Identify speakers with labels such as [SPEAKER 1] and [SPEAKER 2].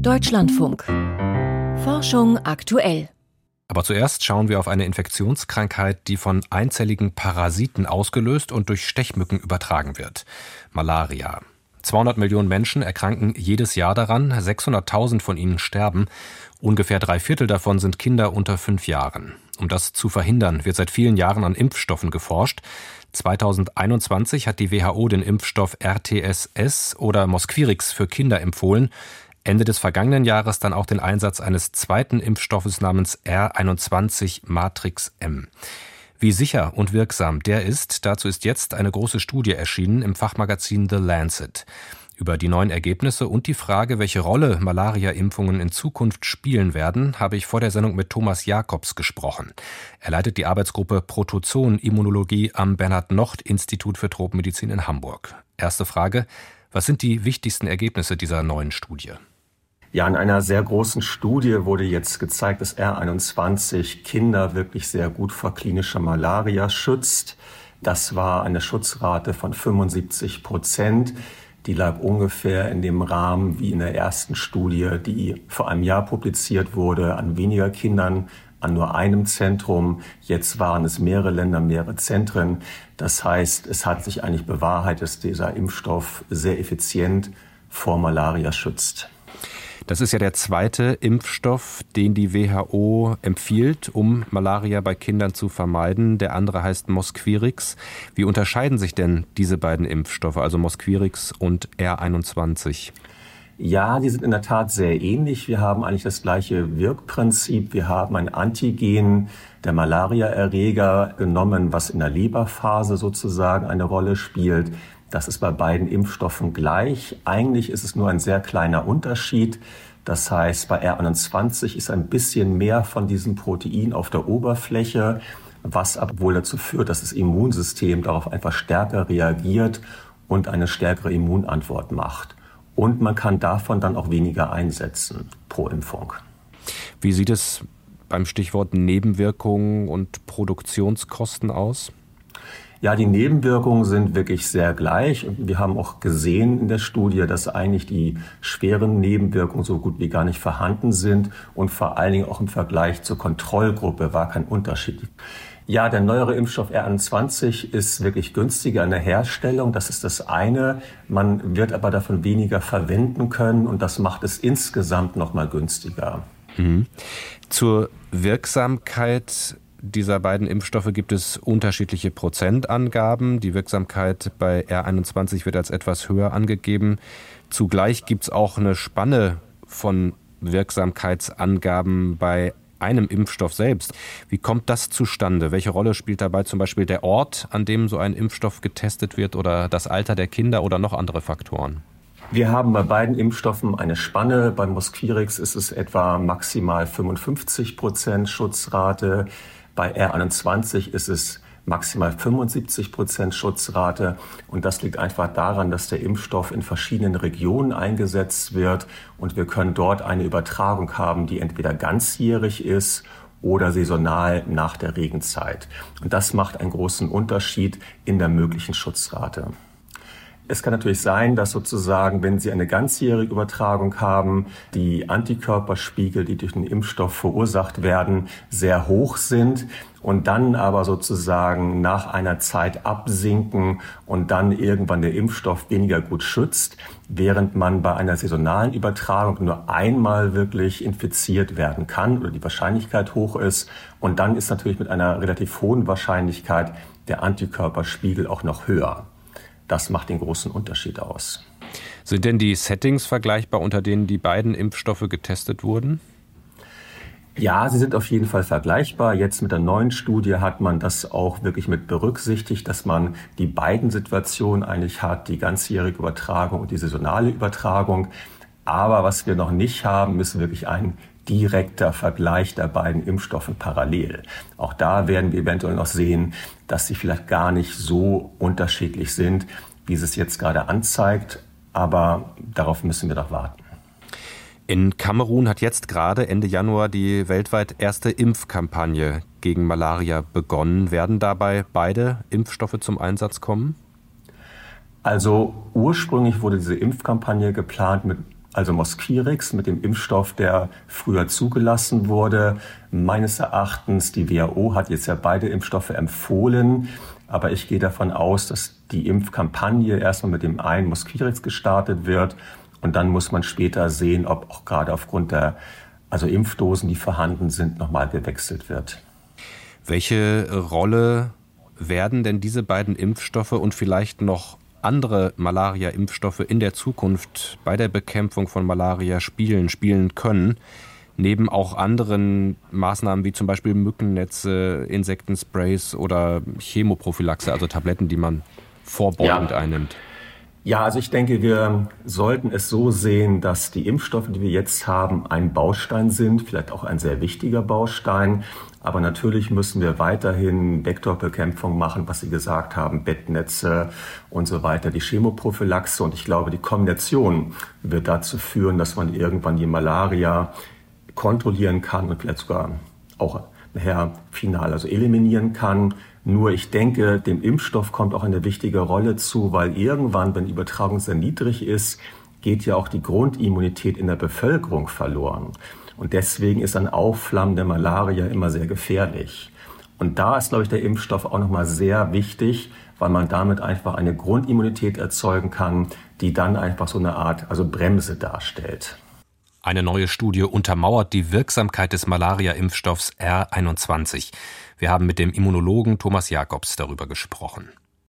[SPEAKER 1] Deutschlandfunk. Forschung aktuell.
[SPEAKER 2] Aber zuerst schauen wir auf eine Infektionskrankheit, die von einzelligen Parasiten ausgelöst und durch Stechmücken übertragen wird. Malaria. 200 Millionen Menschen erkranken jedes Jahr daran, 600.000 von ihnen sterben. Ungefähr drei Viertel davon sind Kinder unter fünf Jahren. Um das zu verhindern, wird seit vielen Jahren an Impfstoffen geforscht. 2021 hat die WHO den Impfstoff RTSS oder Mosquirix für Kinder empfohlen. Ende des vergangenen Jahres dann auch den Einsatz eines zweiten Impfstoffes namens R21 Matrix M. Wie sicher und wirksam der ist, dazu ist jetzt eine große Studie erschienen im Fachmagazin The Lancet. Über die neuen Ergebnisse und die Frage, welche Rolle Malaria-Impfungen in Zukunft spielen werden, habe ich vor der Sendung mit Thomas Jakobs gesprochen. Er leitet die Arbeitsgruppe Protozoen-Immunologie am Bernhard-Nocht-Institut für Tropenmedizin in Hamburg. Erste Frage. Was sind die wichtigsten Ergebnisse dieser neuen Studie?
[SPEAKER 3] Ja, in einer sehr großen Studie wurde jetzt gezeigt, dass R21 Kinder wirklich sehr gut vor klinischer Malaria schützt. Das war eine Schutzrate von 75 Prozent. Die lag ungefähr in dem Rahmen wie in der ersten Studie, die vor einem Jahr publiziert wurde, an weniger Kindern, an nur einem Zentrum. Jetzt waren es mehrere Länder, mehrere Zentren. Das heißt, es hat sich eigentlich bewahrheitet, dass dieser Impfstoff sehr effizient vor Malaria schützt.
[SPEAKER 2] Das ist ja der zweite Impfstoff, den die WHO empfiehlt, um Malaria bei Kindern zu vermeiden. Der andere heißt Mosquirix. Wie unterscheiden sich denn diese beiden Impfstoffe, also Mosquirix und R21?
[SPEAKER 3] Ja, die sind in der Tat sehr ähnlich. Wir haben eigentlich das gleiche Wirkprinzip. Wir haben ein Antigen der Malariaerreger genommen, was in der Leberphase sozusagen eine Rolle spielt. Das ist bei beiden Impfstoffen gleich. Eigentlich ist es nur ein sehr kleiner Unterschied. Das heißt, bei R21 ist ein bisschen mehr von diesem Protein auf der Oberfläche, was aber wohl dazu führt, dass das Immunsystem darauf einfach stärker reagiert und eine stärkere Immunantwort macht. Und man kann davon dann auch weniger einsetzen pro Impfung.
[SPEAKER 2] Wie sieht es beim Stichwort Nebenwirkungen und Produktionskosten aus?
[SPEAKER 3] Ja, die Nebenwirkungen sind wirklich sehr gleich. Wir haben auch gesehen in der Studie, dass eigentlich die schweren Nebenwirkungen so gut wie gar nicht vorhanden sind und vor allen Dingen auch im Vergleich zur Kontrollgruppe war kein Unterschied. Ja, der neuere Impfstoff R21 ist wirklich günstiger in der Herstellung. Das ist das eine. Man wird aber davon weniger verwenden können und das macht es insgesamt nochmal günstiger.
[SPEAKER 2] Mhm. Zur Wirksamkeit dieser beiden Impfstoffe gibt es unterschiedliche Prozentangaben. Die Wirksamkeit bei R21 wird als etwas höher angegeben. Zugleich gibt es auch eine Spanne von Wirksamkeitsangaben bei einem Impfstoff selbst. Wie kommt das zustande? Welche Rolle spielt dabei zum Beispiel der Ort, an dem so ein Impfstoff getestet wird oder das Alter der Kinder oder noch andere Faktoren?
[SPEAKER 3] Wir haben bei beiden Impfstoffen eine Spanne. Beim Mosquirix ist es etwa maximal 55 Prozent Schutzrate. Bei R21 ist es maximal 75 Prozent Schutzrate. Und das liegt einfach daran, dass der Impfstoff in verschiedenen Regionen eingesetzt wird. Und wir können dort eine Übertragung haben, die entweder ganzjährig ist oder saisonal nach der Regenzeit. Und das macht einen großen Unterschied in der möglichen Schutzrate. Es kann natürlich sein, dass sozusagen, wenn Sie eine ganzjährige Übertragung haben, die Antikörperspiegel, die durch den Impfstoff verursacht werden, sehr hoch sind und dann aber sozusagen nach einer Zeit absinken und dann irgendwann der Impfstoff weniger gut schützt, während man bei einer saisonalen Übertragung nur einmal wirklich infiziert werden kann oder die Wahrscheinlichkeit hoch ist. Und dann ist natürlich mit einer relativ hohen Wahrscheinlichkeit der Antikörperspiegel auch noch höher. Das macht den großen Unterschied aus.
[SPEAKER 2] Sind denn die Settings vergleichbar, unter denen die beiden Impfstoffe getestet wurden?
[SPEAKER 3] Ja, sie sind auf jeden Fall vergleichbar. Jetzt mit der neuen Studie hat man das auch wirklich mit berücksichtigt, dass man die beiden Situationen eigentlich hat, die ganzjährige Übertragung und die saisonale Übertragung. Aber was wir noch nicht haben, ist wirklich ein direkter Vergleich der beiden Impfstoffe parallel. Auch da werden wir eventuell noch sehen, dass sie vielleicht gar nicht so unterschiedlich sind, wie es jetzt gerade anzeigt. Aber darauf müssen wir doch warten.
[SPEAKER 2] In Kamerun hat jetzt gerade Ende Januar die weltweit erste Impfkampagne gegen Malaria begonnen. Werden dabei beide Impfstoffe zum Einsatz kommen?
[SPEAKER 3] Also ursprünglich wurde diese Impfkampagne geplant mit also Mosquirix mit dem Impfstoff, der früher zugelassen wurde. Meines Erachtens, die WHO hat jetzt ja beide Impfstoffe empfohlen, aber ich gehe davon aus, dass die Impfkampagne erstmal mit dem einen Mosquirix gestartet wird und dann muss man später sehen, ob auch gerade aufgrund der also Impfdosen, die vorhanden sind, nochmal gewechselt wird.
[SPEAKER 2] Welche Rolle werden denn diese beiden Impfstoffe und vielleicht noch andere Malaria-Impfstoffe in der Zukunft bei der Bekämpfung von Malaria spielen, spielen können, neben auch anderen Maßnahmen wie zum Beispiel Mückennetze, Insektensprays oder Chemoprophylaxe, also Tabletten, die man vorbeugend ja. einnimmt?
[SPEAKER 3] Ja, also ich denke, wir sollten es so sehen, dass die Impfstoffe, die wir jetzt haben, ein Baustein sind, vielleicht auch ein sehr wichtiger Baustein. Aber natürlich müssen wir weiterhin Vektorbekämpfung machen, was Sie gesagt haben, Bettnetze und so weiter, die Chemoprophylaxe. Und ich glaube, die Kombination wird dazu führen, dass man irgendwann die Malaria kontrollieren kann und vielleicht sogar auch nachher final also eliminieren kann. Nur ich denke, dem Impfstoff kommt auch eine wichtige Rolle zu, weil irgendwann, wenn die Übertragung sehr niedrig ist, geht ja auch die Grundimmunität in der Bevölkerung verloren. Und deswegen ist ein Aufflammen der Malaria immer sehr gefährlich. Und da ist, glaube ich, der Impfstoff auch nochmal sehr wichtig, weil man damit einfach eine Grundimmunität erzeugen kann, die dann einfach so eine Art, also Bremse darstellt.
[SPEAKER 2] Eine neue Studie untermauert die Wirksamkeit des Malaria-Impfstoffs R21. Wir haben mit dem Immunologen Thomas Jakobs darüber gesprochen.